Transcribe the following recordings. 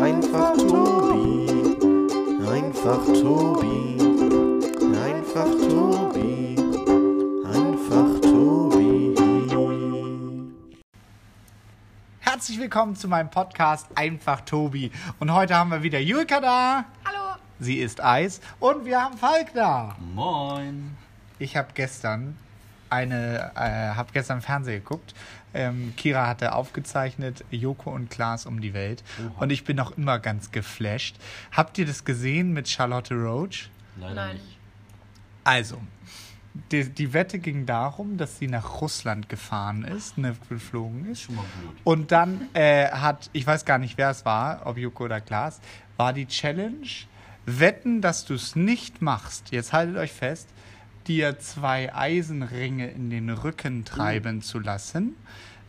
Einfach Tobi. Einfach Tobi. Einfach Tobi. Einfach Tobi. Herzlich willkommen zu meinem Podcast Einfach Tobi. Und heute haben wir wieder Julka da. Hallo. Sie ist Eis. Und wir haben Falk da. Moin. Ich habe gestern eine, äh, habe gestern Fernsehen geguckt. Ähm, Kira hatte aufgezeichnet Joko und Klaas um die Welt. Und ich bin noch immer ganz geflasht. Habt ihr das gesehen mit Charlotte Roach? Leider Nein. nicht. Also, die, die Wette ging darum, dass sie nach Russland gefahren ist, ne, geflogen ist. Schon mal gut. Und dann äh, hat, ich weiß gar nicht, wer es war, ob Joko oder Klaas, war die Challenge, wetten, dass du es nicht machst. Jetzt haltet euch fest, dir zwei Eisenringe in den Rücken treiben zu lassen,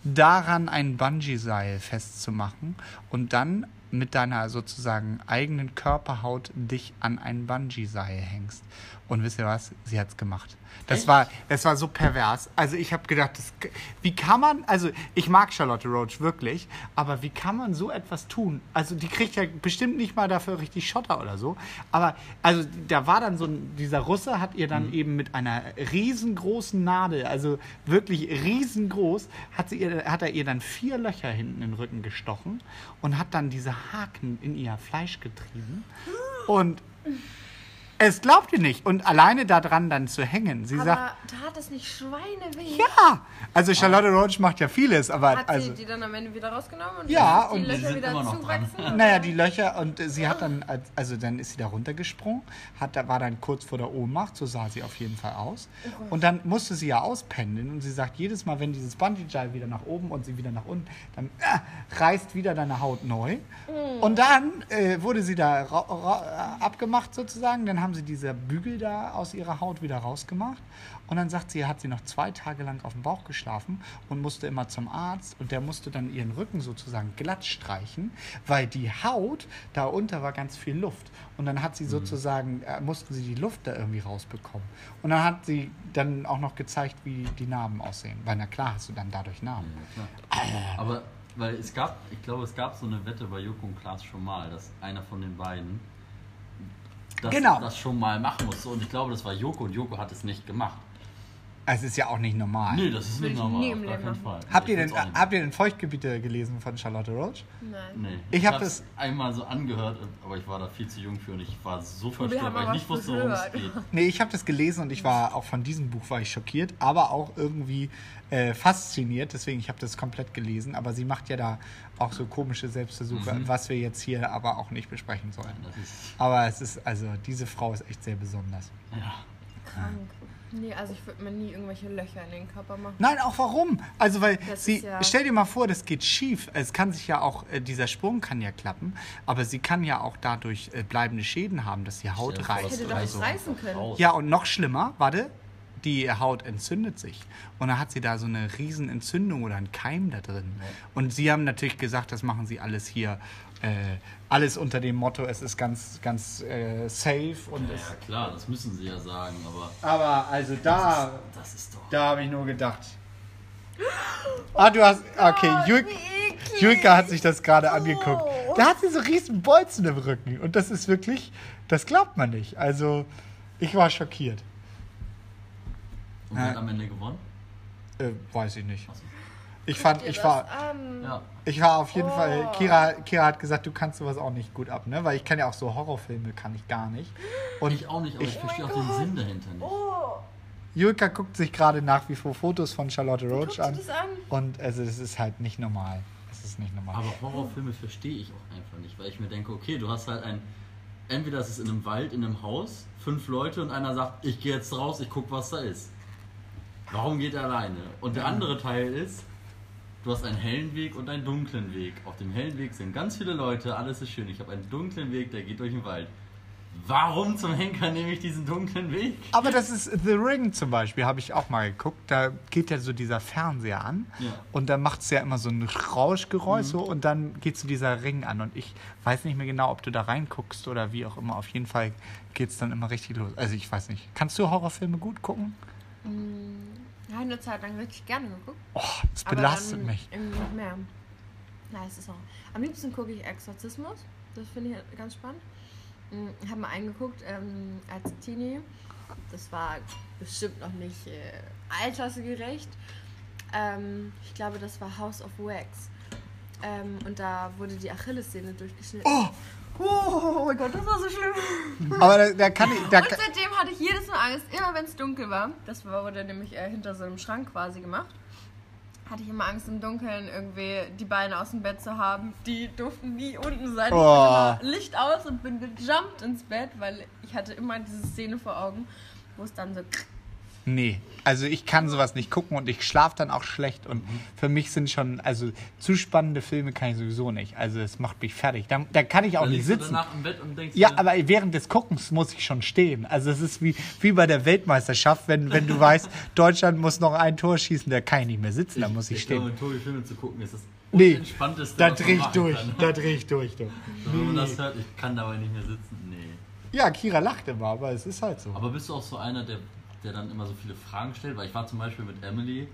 daran ein Bungee-Seil festzumachen und dann mit deiner sozusagen eigenen Körperhaut dich an ein Bungee-Seil hängst. Und wisst ihr was? Sie hat's gemacht. Das Echt? war, das war so pervers. Also ich habe gedacht, das, wie kann man, also ich mag Charlotte Roach wirklich, aber wie kann man so etwas tun? Also die kriegt ja bestimmt nicht mal dafür richtig Schotter oder so. Aber also da war dann so ein, dieser Russe hat ihr dann eben mit einer riesengroßen Nadel, also wirklich riesengroß, hat, sie ihr, hat er ihr dann vier Löcher hinten in den Rücken gestochen und hat dann diese Haken in ihr Fleisch getrieben. Und es glaubt ihr nicht. Und alleine daran dann zu hängen. Sie Aber sagt, da hat es nicht Schweineweh. ja. Also Charlotte Roach macht ja vieles, aber Hat also. sie die dann am Ende wieder rausgenommen und Ja, die und die Löcher wieder immer noch dran. zuwachsen? Naja, die Löcher und sie hat dann, als- also dann ist sie da runtergesprungen, hat, da war dann kurz vor der Ohnmacht, so sah sie auf jeden Fall aus. Und dann musste sie ja auspendeln und sie sagt, jedes Mal, wenn dieses Bungee-Gel wieder nach oben und sie wieder nach unten, dann äh, reißt wieder deine Haut neu. Und dann äh, wurde sie da abgemacht sozusagen, dann haben sie diese Bügel da aus ihrer Haut wieder rausgemacht. Und dann sagt sie, hat sie noch zwei Tage lang auf dem Bauch geschlafen und musste immer zum Arzt und der musste dann ihren Rücken sozusagen glatt streichen, weil die Haut, da unter war ganz viel Luft. Und dann hat sie sozusagen, äh, mussten sie die Luft da irgendwie rausbekommen. Und dann hat sie dann auch noch gezeigt, wie die Narben aussehen. Weil na klar hast du dann dadurch Narben. Ja, klar. Aber weil es gab, ich glaube, es gab so eine Wette bei Joko und Klaas schon mal, dass einer von den beiden das, Genau. das schon mal machen musste. Und ich glaube, das war Joko und Joko hat es nicht gemacht. Es ist ja auch nicht normal. Nee, das ist nicht ich normal. auf gar keinen. Fall. Habt, Ich ihr denn, habt ihr denn Feuchtgebiete gelesen von Charlotte Roach? Nein. Nee. Ich hab hab's das- einmal so angehört, aber ich war da viel zu jung für und ich war so verstört, weil ich nicht was wusste, worum es geht. Nee, ich habe das gelesen und ich war auch von diesem Buch war ich schockiert, aber auch irgendwie äh, fasziniert. Deswegen, ich habe das komplett gelesen. Aber sie macht ja da auch so komische Selbstversuche, Mhm. was wir jetzt hier aber auch nicht besprechen sollen. Das ist, Aber es ist, also diese Frau ist echt sehr besonders. ja. Krank. Nee, also ich würde mir nie irgendwelche Löcher in den Körper machen. Nein, auch warum? Also, weil Das sie, ja- stell dir mal vor, das geht schief. Es kann sich ja auch, äh, dieser Sprung kann ja klappen, aber sie kann ja auch dadurch äh, bleibende Schäden haben, dass die Haut reißt. das Hätte doch so. reißen können. Ja, und noch schlimmer, warte, die Haut entzündet sich. Und dann hat sie da so eine riesen Entzündung oder einen Keim da drin. Und sie haben natürlich gesagt, das machen sie alles hier, äh, alles unter dem Motto, es ist ganz, ganz äh, safe. Und Ja, es, ja, klar, das müssen sie ja sagen, aber aber also da, das ist doch. da habe ich nur gedacht. Ah, du hast, okay, Jul Wie eklig. Julka hat sich das gerade angeguckt. Oh. Da hat sie so riesen Bolzen im Rücken. Und das ist wirklich, das glaubt man nicht. Also, ich war schockiert. Und wer hat am Ende gewonnen? Äh, weiß ich nicht. Achso. Ich fand, ich das war. Ja. ich war auf jeden Fall. Oh. Kira, Kira hat gesagt, du kannst sowas auch nicht gut ab, ne? Weil ich kann ja auch so Horrorfilme, kann ich gar nicht. Und Ich auch nicht, aber ich, ich- verstehe Oh auch mein den Gott. Sinn dahinter nicht. Oh, Julka guckt sich gerade nach wie vor Fotos von Charlotte Roach an. das an. Und also, es ist halt nicht normal. Es ist nicht normal. Aber Horrorfilme verstehe ich auch einfach nicht, weil ich mir denke, okay, du hast halt ein. Entweder ist es in einem Wald, in einem Haus, fünf Leute und einer sagt, ich gehe jetzt raus, ich guck, was da ist. Warum geht er alleine? Und der andere Teil ist, du hast einen hellen Weg und einen dunklen Weg. Auf dem hellen Weg sind ganz viele Leute, alles ist schön. Ich habe einen dunklen Weg, der geht durch den Wald. Warum zum Henker nehme ich diesen dunklen Weg? Aber das ist The Ring zum Beispiel, habe ich auch mal geguckt. Da geht ja so dieser Fernseher an Ja. und da macht es ja immer so ein Rauschgeräusch so und dann geht so dieser Ring an. Und ich weiß nicht mehr genau, ob du da reinguckst oder wie auch immer. Auf jeden Fall geht es dann immer richtig los. Also ich weiß nicht. Kannst du Horrorfilme gut gucken? Ja, eine Zeit lang richtig gerne geguckt. Oh, das belastet mich. Irgendwie nicht mehr. Ja, es ist auch. Am liebsten gucke ich Exorzismus. Das finde ich ganz spannend. Ich habe mal eingeguckt ähm, als Teenie. Das war bestimmt noch nicht äh, altersgerecht. Ähm, ich glaube, das war House of Wax. Ähm, und da wurde die Achillessehne durchgeschnitten. Oh! Oh mein Gott, das war so schlimm. Aber da, da kann ich. Da, Und seitdem hatte ich jedes Mal Angst, immer wenn es dunkel war. Das war, wurde nämlich äh, hinter so einem Schrank quasi gemacht. Hatte ich immer Angst im Dunkeln irgendwie die Beine aus dem Bett zu haben. Die durften nie unten sein. Ich Oh. bin immer Licht aus und bin gejumpt ins Bett, weil ich hatte immer diese Szene vor Augen, wo es dann so Nee, also ich kann sowas nicht gucken und ich schlafe dann auch schlecht und für mich sind schon, also zu spannende Filme kann ich sowieso nicht. Also es macht mich fertig. Da, da kann ich auch Dann nicht sitzen. Ja, aber während des Guckens muss ich schon stehen. Also es ist wie, wie bei der Weltmeisterschaft, wenn, wenn du weißt, Deutschland muss noch ein Tor schießen, da kann ich nicht mehr sitzen, da muss ich glaube, stehen. mit Tobi Filme zu gucken ist das Nee, da was man dreh ich durch, da dreh ich durch. Du. Wenn man das hört, ich kann dabei nicht mehr sitzen. Nee. Ja, Kira lacht immer, aber es ist halt so. Aber bist du auch so einer, der, der dann immer so viele Fragen stellt? Weil ich war zum Beispiel mit Emily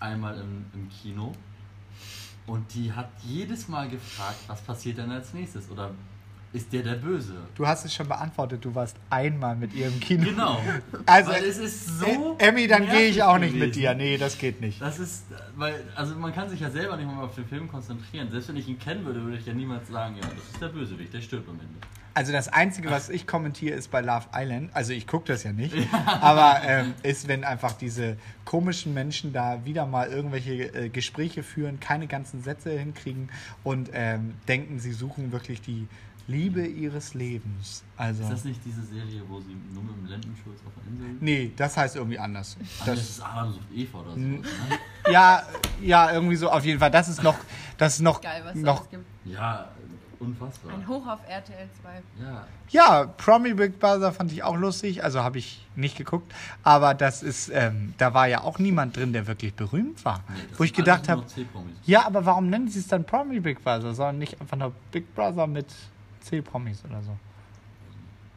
einmal im, im Kino und die hat jedes Mal gefragt, was passiert denn als nächstes? Oder ist der der Böse? Du hast es schon beantwortet, du warst einmal mit ihr im Kino. Genau. Also, Weil es ist so. Emmy, dann gehe ich auch nicht mit gewesen. dir. Nee, das geht nicht. Das ist, weil, also man kann sich ja selber nicht mal auf den Film konzentrieren. Selbst wenn ich ihn kennen würde, würde ich ja niemals sagen, ja, das ist der Bösewicht, der stirbt am Ende. Also das Einzige, was ich kommentiere, ist bei Love Island. Also ich gucke das ja nicht. Aber ähm, ist, wenn einfach diese komischen Menschen da wieder mal irgendwelche äh, Gespräche führen, keine ganzen Sätze hinkriegen und ähm, denken, sie suchen wirklich die Liebe ihres Lebens. Also Ist das nicht diese Serie, wo sie nur mit dem Lendenschurz auf der Insel nee, das heißt irgendwie anders. Ah, das Das, ist Adam sucht Eva oder so. Ne? ja, ja, irgendwie so auf jeden Fall. Das ist noch, das ist noch, geil, was es noch gibt. Ja, unfassbar. Ein Hoch auf RTL 2. Ja, Ja, Promi Big Brother fand ich auch lustig, also habe ich nicht geguckt, aber das ist, ähm, da war ja auch niemand drin, der wirklich berühmt war. nee, das wo ich gedacht habe, ja, aber warum nennen sie es dann Promi Big Brother, sondern nicht einfach nur Big Brother mit C-Promis oder so?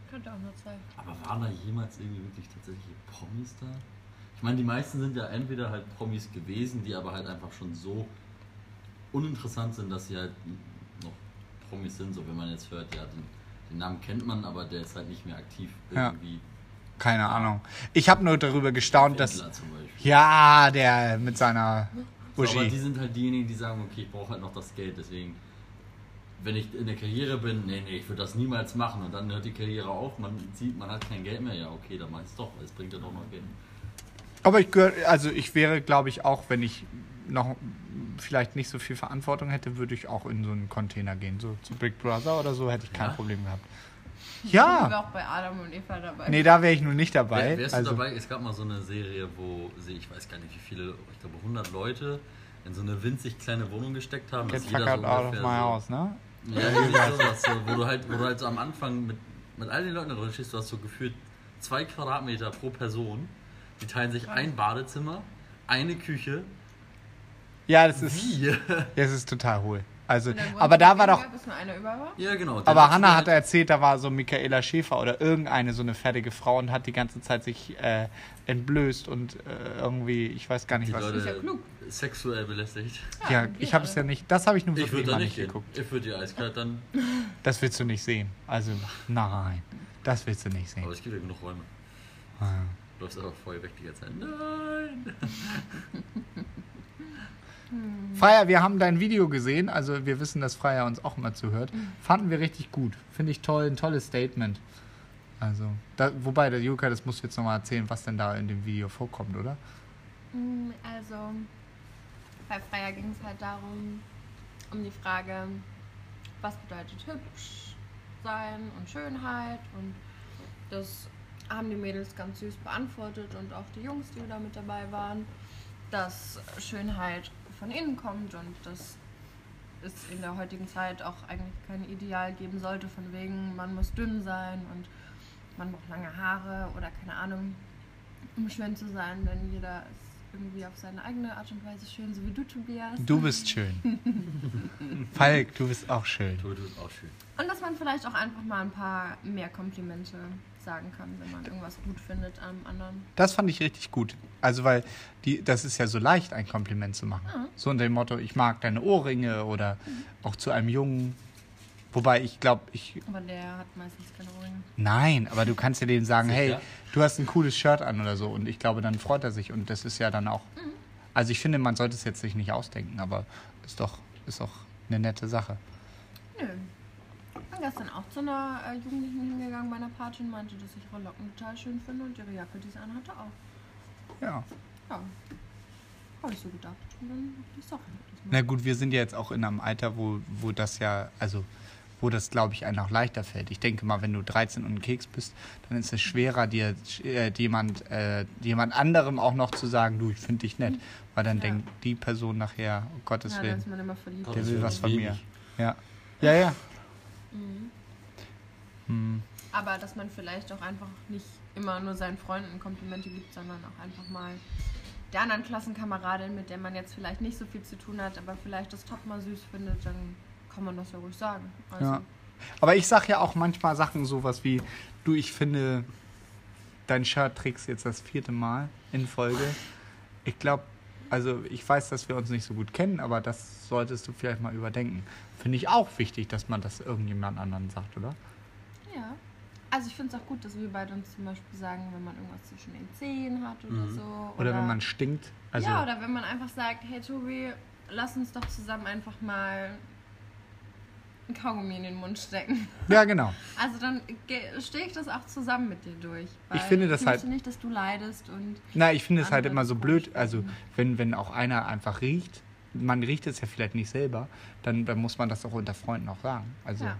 Könnte auch nur zwei. Aber waren da jemals irgendwie wirklich tatsächlich Promis da? Ich meine, die meisten sind ja entweder halt Promis gewesen, die aber halt einfach schon so uninteressant sind, dass sie halt noch Promis sind. So, wenn man jetzt hört, ja, den, den Namen kennt man, aber der ist halt nicht mehr aktiv Ja. irgendwie. Keine Ahnung. Ich habe nur darüber gestaunt, dass, ja, der mit seiner So, aber die Uschi. sind halt diejenigen, die sagen, okay, ich brauche halt noch das Geld, deswegen, wenn ich in der Karriere bin, nee, nee, ich würde das niemals machen und dann hört die Karriere auf, man sieht, man hat kein Geld mehr, ja, okay, dann mach ich's doch, weil es bringt ja doch noch Geld. Aber ich gehör, also ich wäre, glaube ich, auch, wenn ich noch vielleicht nicht so viel Verantwortung hätte, würde ich auch in so einen Container gehen. So zu Big Brother oder so hätte ich kein Ja? Problem gehabt. Ich Ja. war auch bei Adam und Eva dabei. Nee, da wäre ich nun nicht dabei. Wär, wärst also, du dabei? Es gab mal so eine Serie, wo sie, ich weiß gar nicht wie viele, ich glaube 100 Leute in so eine winzig kleine Wohnung gesteckt haben. Get dass jeder fuck out out of ungefähr my so, house, ne? Ja, irgendwie sowas, so, wo, du halt, wo du halt so am Anfang mit, mit all den Leuten da drin stehst, du hast so gefühlt zwei Quadratmeter pro Person. Die teilen sich ein Badezimmer, eine Küche. Ja, das ist, Wie? das ist total hohl. Also, aber da war doch. Ja, genau. Aber Hannah halt- hat erzählt, da war so Michaela Schäfer oder irgendeine so eine fertige Frau und hat die ganze Zeit sich äh, entblößt und äh, irgendwie, ich weiß gar nicht die was. Leute Ist ja klug. sexuell belästigt. Ja, geht ich habe es ja nicht, das habe ich nur Ich wirklich würde nicht nicht geguckt. Ich würde die eiskalt dann. Das willst du nicht sehen. Also, nein, das willst du nicht sehen. Aber es gibt ja genug Räume. Ah. Du läufst einfach voll weg die ganze Zeit. Nein! Freier, wir haben dein Video gesehen, also wir wissen, dass Freier uns auch immer zuhört. Fanden wir richtig gut. Finde ich toll, ein tolles Statement. Also, da, wobei, der Juka, das musst du jetzt nochmal erzählen, was denn da in dem Video vorkommt, oder? Mm, Also, bei Freier ging es halt darum, um die Frage, was bedeutet hübsch sein und Schönheit. Und das haben die Mädels ganz süß beantwortet und auch die Jungs, die da mit dabei waren, dass Schönheit von innen kommt und dass es in der heutigen Zeit auch eigentlich kein Ideal geben sollte, von wegen, man muss dünn sein und man braucht lange Haare oder keine Ahnung, um schön zu sein, denn jeder ist irgendwie auf seine eigene Art und Weise schön, so wie du, Tobias. Du bist schön. Falk, du bist auch schön. Toto ist auch schön. Und dass man vielleicht auch einfach mal ein paar mehr Komplimente sagen kann, wenn man irgendwas gut findet am anderen. Das fand ich richtig gut. Also, weil die, das ist ja so leicht, ein Kompliment zu machen. Mhm. So unter dem Motto, ich mag deine Ohrringe oder auch zu einem Jungen. Wobei ich glaube, ich. Aber der hat meistens keine Ohrringe. Nein, aber du kannst ja dem sagen, hey, Sicher? du hast ein cooles Shirt an oder so. Und ich glaube, dann freut er sich. Und das ist ja dann auch. Also, ich finde, man sollte es jetzt sich nicht ausdenken, aber ist doch, ist doch eine nette Sache. Nö. Ich bin gestern auch zu einer äh, Jugendlichen hingegangen bei einer Party und meinte, dass ich ihre Locken total schön finde und ihre Jacke, die sie anhatte, auch. Ja. Ja. Habe ich so gedacht. Und dann sorry. Das Na gut, wir sind ja jetzt auch in einem Alter, wo, wo das ja, also wo das, glaube ich, einem auch leichter fällt. Ich denke mal, wenn du 13 und ein Keks bist, dann ist es schwerer, dir äh, jemand, äh, jemand anderem auch noch zu sagen, du, ich finde dich nett. Weil dann Ja. denkt die Person nachher, um Gottes ja, Willen, ist man immer verliebt. Gott, der will was von mir. Ja. Ja, ja. Mhm. Hm. Aber dass man vielleicht auch einfach nicht immer nur seinen Freunden Komplimente gibt, sondern auch einfach mal der anderen Klassenkameradin, mit der man jetzt vielleicht nicht so viel zu tun hat, aber vielleicht das Top mal süß findet, dann kann man das ja ruhig sagen. Also, Ja. Aber ich sag ja auch manchmal Sachen sowas wie, du, ich finde, dein Shirt trägst jetzt das vierte Mal in Folge. Ich glaube, also ich weiß, dass wir uns nicht so gut kennen, aber das solltest du vielleicht mal überdenken. Finde ich auch wichtig, dass man das irgendjemand anderen sagt, oder? ja. Also ich finde es auch gut, dass wir beide uns zum Beispiel sagen, wenn man irgendwas zwischen den Zehen hat oder Mhm. so. Oder, wenn man stinkt. Also, ja, oder wenn man einfach sagt, hey Tobi, lass uns doch zusammen einfach mal ein Kaugummi in den Mund stecken. ja, genau. Also dann stehe ich das auch zusammen mit dir durch. Weil Ich finde das ich möchte halt- nicht, dass du leidest und Na, ich finde es halt immer so blöd, also wenn, wenn auch einer einfach riecht, man riecht es ja vielleicht nicht selber, dann, dann muss man das auch unter Freunden auch sagen. Also ja.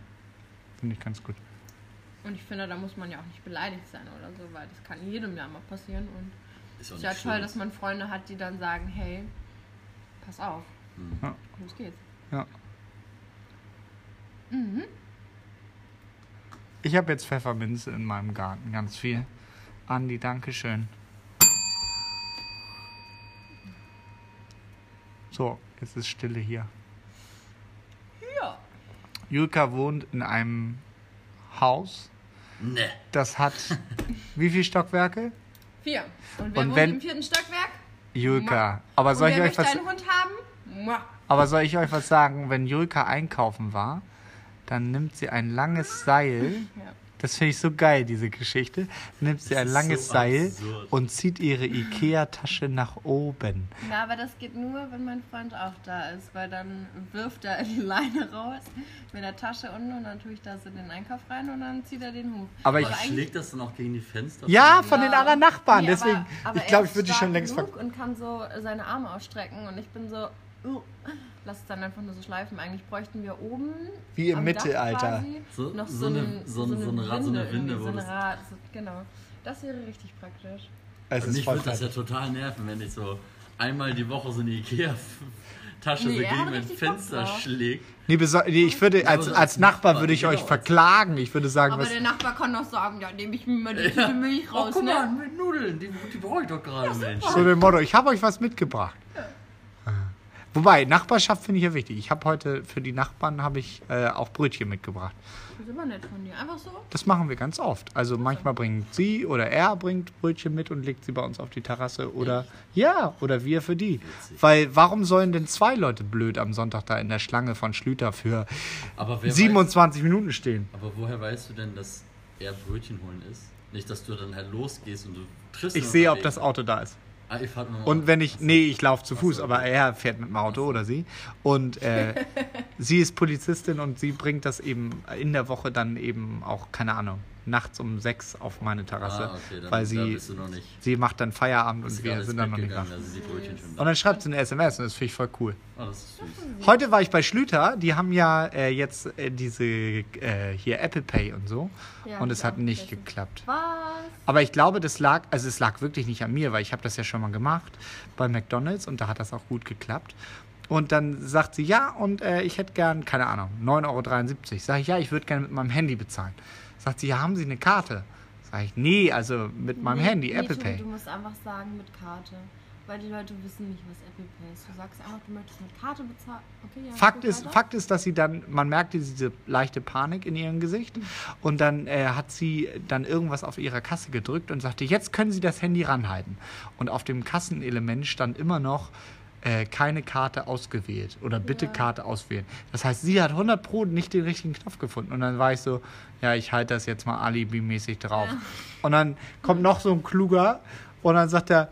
finde ich ganz gut. Und ich finde, da muss man ja auch nicht beleidigt sein oder so, weil das kann jedem ja mal passieren. Und Ist es auch ist ja toll, schlimm. dass man Freunde hat, die dann sagen, hey, pass auf, Mhm. Los geht's. Ja. Mhm. Ich habe jetzt Pfefferminze in meinem Garten, ganz viel. Andi, danke schön. So, jetzt ist Stille hier. Ja. Julka wohnt in einem Haus, Ne. das hat wie viele Stockwerke? Vier. Und wer Und wohnt wenn- im vierten Stockwerk? Julka. Aber Und soll ich wer euch möchte was einen Hund haben? Aber soll ich euch was sagen? Wenn Julka einkaufen war, dann nimmt sie ein langes Seil. Ja. Das finde ich so geil, diese Geschichte. Nimmt sie Das ein langes so Seil absurd. und zieht ihre Ikea-Tasche nach oben. Na, aber das geht nur, wenn mein Freund auch da ist, weil dann wirft er die Leine raus mit der Tasche unten und dann tue ich das in den Einkauf rein und dann zieht er den hoch. Aber ich- eigentlich- Schlägt das dann auch gegen die Fenster? Ja, von den anderen Nachbarn. Nee, Deswegen, aber, aber ich glaube, ich würde die schon längst ver und kann so seine Arme ausstrecken und ich bin so, uh, lass es dann einfach nur so schleifen. Eigentlich bräuchten wir oben Wie im Mittelalter. So- noch so so, eine- ein- so ein- so eine Ra- so eine Winde, wo so eine das- Ra- so, genau. Das wäre richtig praktisch. Es Und ist mich würde das ja total nerven, wenn ich so einmal die Woche so eine Ikea-Tasche Nee, so gegen mein Fenster schlägt. Nee, nee, ich würde, Ja, als, als Nachbar würde ich euch verklagen. Ich würde sagen, Aber was, der Nachbar kann doch sagen, ja, nehme ich mir mal die Tüte Milch Oh, raus, guck mal, ne? mit Nudeln, die, die brauche ich doch gerade, Mensch. so dem Motto, ich habe euch was mitgebracht. Ah. Wobei, Nachbarschaft finde ich ja wichtig. Ich habe heute für die Nachbarn habe ich äh, auch Brötchen mitgebracht. Das ist immer nett von dir. Einfach so? Das machen wir ganz oft. Also manchmal bringt sie oder er bringt Brötchen mit und legt sie bei uns auf die Terrasse oder ja, oder wir für die. Witzig. Weil warum sollen denn zwei Leute blöd am Sonntag da in der Schlange von Schlüter für Aber, wer weiß, 27 Minuten stehen? aber woher weißt du denn, dass er Brötchen holen ist? Nicht, dass du dann halt losgehst und du triffst Ich sehe, ob das Auto da ist. Ah, ihr fahrt mit dem Und Auto. wenn ich, nee, ich laufe zu Fuß, aber er fährt mit dem Auto oder sie. Und äh, sie ist Polizistin und sie bringt das eben in der Woche dann eben auch, keine Ahnung, nachts um sechs auf meine Terrasse. Ah, okay, dann, weil da sie, bist du noch nicht. sie macht dann Feierabend und wir sind dann noch nicht gegangen, wach. Da schon Und da. dann schreibt sie eine SMS und das finde ich voll cool. Oh, das ist süß. Heute war ich bei Schlüter, die haben ja äh, jetzt äh, diese äh, hier Apple Pay und so Ja, und es hat nicht gegessen. geklappt. Was? Aber ich glaube, das lag, also es lag wirklich nicht an mir, weil ich habe das ja schon mal gemacht bei McDonalds und da hat das auch gut geklappt. Und dann sagt sie, ja, und äh, ich hätte gern, keine Ahnung, 9,73 Euro. Sag ich, ja, ich würde gerne mit meinem Handy bezahlen. Sagt sie, ja, haben Sie eine Karte? Sag ich, nee, also mit meinem Nee, Handy, nee, Apple Pay. Du musst einfach sagen mit Karte. Weil die Leute wissen nicht, was Apple Pay ist. Du sagst einfach, du möchtest mit Karte bezahlen. Okay, ja. Fakt ist, weiter. Fakt ist, dass sie dann, man merkte diese leichte Panik in ihrem Gesicht und dann äh, hat sie dann irgendwas auf ihrer Kasse gedrückt und sagte, jetzt können Sie das Handy ranhalten. Und auf dem Kassenelement stand immer noch äh, keine Karte ausgewählt oder bitte Ja. Karte auswählen. Das heißt, sie hat 100 Pro nicht den richtigen Knopf gefunden und dann war ich so, ja, ich halte das jetzt mal alibi-mäßig drauf. Ja. Und dann kommt noch so ein Kluger und dann sagt er,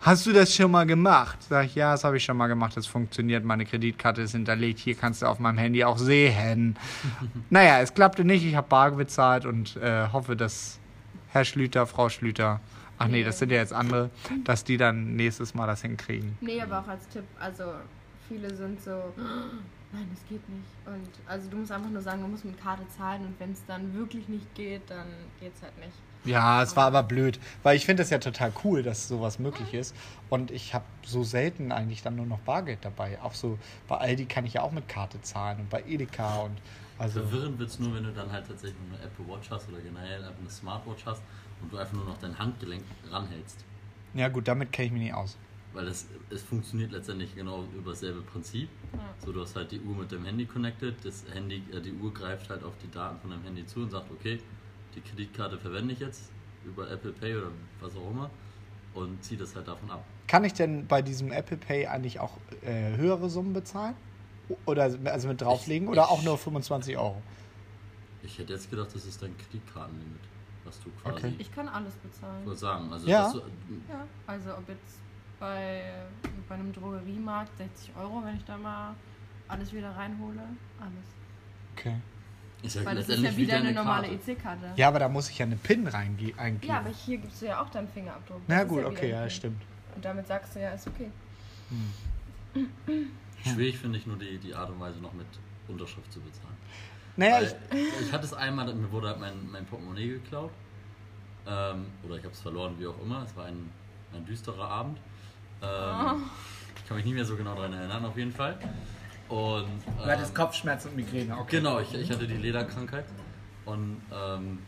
Hast du das schon mal gemacht? Sag ich, ja, das habe ich schon mal gemacht. Das funktioniert. Meine Kreditkarte ist hinterlegt. Hier kannst du auf meinem Handy auch sehen. naja, es klappte nicht. Ich habe bar bezahlt und äh, hoffe, dass Herr Schlüter, Frau Schlüter, ach nee, das sind ja jetzt andere, dass die dann nächstes Mal das hinkriegen. Nee, aber auch als Tipp, also viele sind so, nein, das geht nicht. Und also du musst einfach nur sagen, du musst mit Karte zahlen und wenn es dann wirklich nicht geht, dann geht's halt nicht. Ja, es war aber blöd, weil ich finde es ja total cool, dass sowas möglich ist. Und ich habe so selten eigentlich dann nur noch Bargeld dabei. Auch so bei Aldi kann ich ja auch mit Karte zahlen und bei Edeka und also. Verwirrend wird es nur, wenn du dann halt tatsächlich eine Apple Watch hast oder generell eine Smartwatch hast und du einfach nur noch dein Handgelenk ranhältst. Ja gut, damit kenne ich mich nicht aus. Weil es, es funktioniert letztendlich genau über dasselbe Prinzip. Ja. So, du hast halt die Uhr mit dem Handy connected, das Handy, äh, die Uhr greift halt auf die Daten von deinem Handy zu und sagt, okay, die Kreditkarte verwende ich jetzt über Apple Pay oder was auch immer und zieht das halt davon ab. Kann ich denn bei diesem Apple Pay eigentlich auch äh, höhere Summen bezahlen? Oder also mit drauflegen? Ich- oder ich- auch nur 25 Euro? Ich hätte jetzt gedacht, das ist dein Kreditkartenlimit, was du quasi, Okay. Ich kann alles bezahlen. ich würde sagen, also Ja. dass du, Ja, also ob jetzt bei, bei einem Drogeriemarkt 60 Euro, wenn ich da mal alles wieder reinhole, alles. Okay. ist ja Weil das ist ja wie wieder eine deine normale Karte. EC-Karte. Ja, aber da muss ich ja eine PIN reinge- eingeben. Ja, aber hier gibst du ja auch deinen Fingerabdruck. Na Das ist gut, ja wieder okay, ja, Pin. stimmt. Und damit sagst du ja, ist okay. Schwierig finde ich nur die, die Art und Weise noch mit Unterschrift zu bezahlen. Naja, Weil ich, ich hatte es einmal, mir wurde halt mein, mein Portemonnaie geklaut. Ähm, oder ich habe es verloren, wie auch immer. Es war ein, ein düsterer Abend. Ähm, Ich kann mich nicht mehr so genau daran erinnern, auf jeden Fall. Und, ähm, Kopfschmerzen und Migräne, okay. Genau, ich, ich hatte die Lederkrankheit und ähm,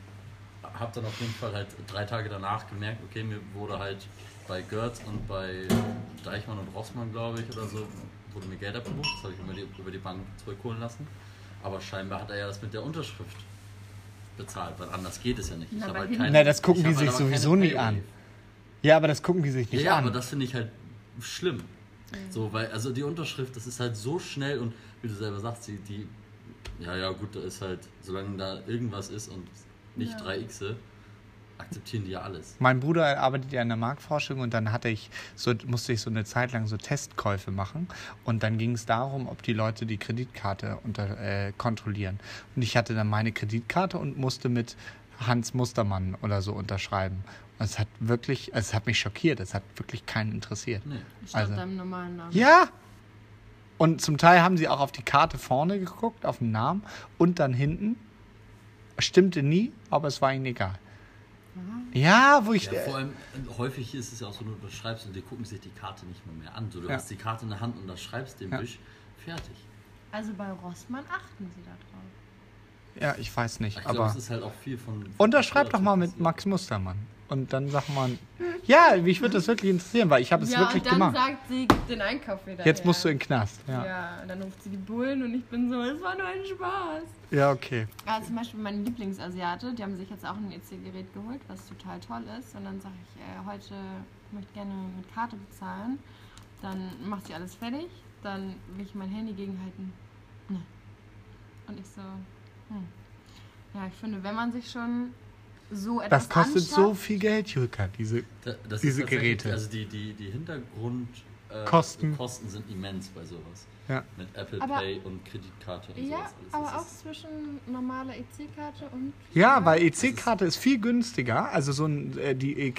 habe dann auf jeden Fall halt drei Tage danach gemerkt, okay, mir wurde halt bei Götz und bei Deichmann und Rossmann, glaube ich, oder so, wurde mir Geld abgebucht. Das habe ich über die, über die Bank zurückholen lassen. Aber scheinbar hat er ja das mit der Unterschrift bezahlt, weil anders geht es ja nicht. Ich Na, halt keine- Na, das gucken ich die sich halt aber sowieso nie an. Ja, aber das gucken die sich nicht Ja, an. aber das finde ich halt schlimm. So, weil, also die Unterschrift, das ist halt so schnell und wie du selber sagst, die, die ja, ja, gut, da ist halt, solange da irgendwas ist und nicht Ja. 3 x akzeptieren die ja alles. Mein Bruder arbeitet ja in der Marktforschung und dann hatte ich so, musste ich so eine Zeit lang so Testkäufe machen und dann ging es darum, ob die Leute die Kreditkarte unter, äh, kontrollieren. Und ich hatte dann meine Kreditkarte und musste mit Hans Mustermann oder so unterschreiben. Und es hat wirklich, es hat mich schockiert, es hat wirklich keinen interessiert. Nee. Statt Also- deinem normalen Namen. Ja! Und zum Teil haben sie auch auf die Karte vorne geguckt, auf den Namen und dann hinten. Stimmte nie, aber es war ihnen egal. Ja, wo ich. Ja, vor allem, äh, häufig ist es ja auch so, du unterschreibst und die gucken sich die Karte nicht mehr, mehr an. So, du Ja. hast die Karte in der Hand und unterschreibst den Ja. Wisch, fertig. Also bei Rossmann achten sie da drauf. ja, ich weiß nicht, Ich glaube, aber. es ist halt auch viel von. von Unterschreib doch mal mit. Max Mustermann. Und dann sagt man, ja, mich würde das wirklich interessieren, weil ich habe es ja, wirklich und dann gemacht. sagt sie, gib den Einkauf wieder Jetzt her. musst du in den Knast. Ja. Ja, und dann ruft sie die Bullen und ich bin so, es war nur ein Spaß. ja okay. Ja, zum Beispiel meine Lieblingsasiate, die haben sich jetzt auch ein EC-Gerät geholt, was total toll ist. Und dann sage ich, äh, heute möchte ich gerne mit Karte bezahlen. Dann macht sie alles fertig. Dann will ich mein Handy gegenhalten. Ne. Und ich so, hm. Ja, ich finde, wenn man sich schon so etwas Das kostet so anschafft, viel Geld, Julka, diese. Da- Das Diese Geräte. Also die, die, die Hintergrund äh, Kosten. Kosten sind immens bei sowas. Ja. Mit Apple Aber- Pay und Kreditkarte und Ja, sowas. alles. aber Das auch ist- zwischen normaler EC-Karte und. Ja, weil EC-Karte ist viel günstiger, also so ein, äh, die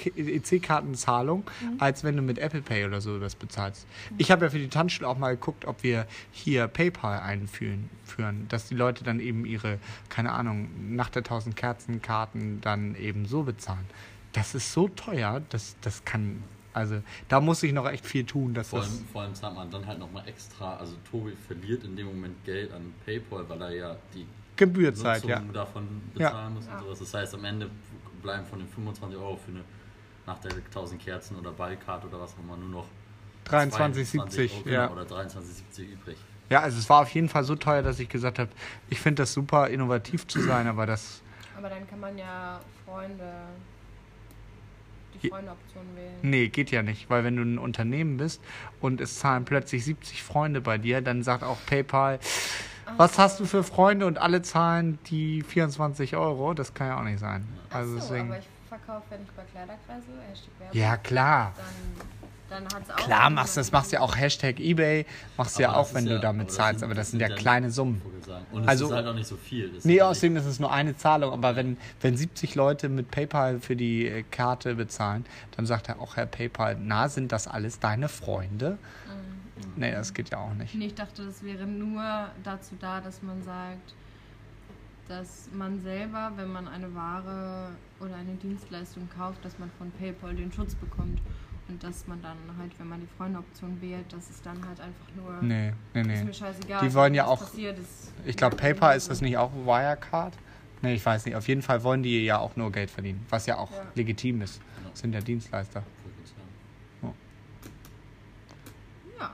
EC-Kartenzahlung, als wenn du mit Apple Pay oder so das bezahlst. Ich habe ja für die Tanzschule auch mal geguckt, ob wir hier PayPal einführen, führen, dass die Leute dann eben ihre, keine Ahnung, nach der 1000 Kerzen Karten dann eben so bezahlen. Das ist so teuer, das, das kann, also da muss ich noch echt viel tun, dass Vor das... allem, vor allem zahlt man dann halt nochmal extra, also Tobi verliert in dem Moment Geld an PayPal, weil er ja die Gebührzeit, ja. davon Ja. bezahlen muss und sowas. Das heißt, am Ende bleiben von den 25 Euro für eine nach der 1000 Kerzen oder Ballcard oder was auch immer nur noch 23,70, Euro, ja. Oder 23,70 übrig. Ja, also es war auf jeden Fall so teuer, dass ich gesagt habe, ich finde das super innovativ zu sein, aber das. Aber dann kann man ja Freunde, die Freunde-Option wählen. Nee, geht ja nicht, weil wenn du ein Unternehmen bist und es zahlen plötzlich 70 Freunde bei dir, dann sagt auch PayPal, was hast du für Freunde und alle zahlen die 24 Euro? Das kann ja auch nicht sein. Also Ach so, deswegen. aber ich verkaufe, wenn ich bei Kleiderkreise, Hashtag Werbung, Ja, klar. dann, dann hat es auch... Klar machst du das, machst ja auch Hashtag Ebay, machst du ja auch, wenn du damit zahlst, sind- aber das sind ja kleine Summen. Und es Also- ist halt auch nicht so viel. Das Nee, ist außerdem ist es nur eine Zahlung, aber wenn, wenn 70 Leute mit PayPal für die äh, Karte bezahlen, dann sagt er auch Herr PayPal, na, sind das alles deine Freunde? Nee, das geht ja auch nicht. Nee, ich dachte, das wäre nur dazu da, dass man sagt, dass man selber, wenn man eine Ware oder eine Dienstleistung kauft, dass man von PayPal den Schutz bekommt. Und dass man dann halt, wenn man die Freunde-Option wählt, dass es dann halt einfach nur. Nee, nee, Ist nee. mir scheißegal. Die wollen ja auch- Passiert ist, Ich glaube, PayPal ist das nicht auch Wirecard? Nee, ich weiß nicht. Auf jeden Fall wollen die ja auch nur Geld verdienen, was ja auch Ja. legitim ist. Genau. Sind ja Dienstleister. Ja.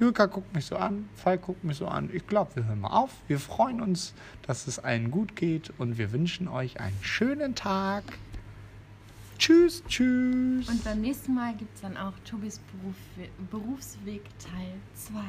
Julka guckt mich so an, Falk guckt mich so an. Ich glaube, wir hören mal auf. Wir freuen uns, dass es allen gut geht und wir wünschen euch einen schönen Tag. Tschüss, tschüss. Und beim nächsten Mal gibt es dann auch Tobis Beruf, Berufsweg Teil 2.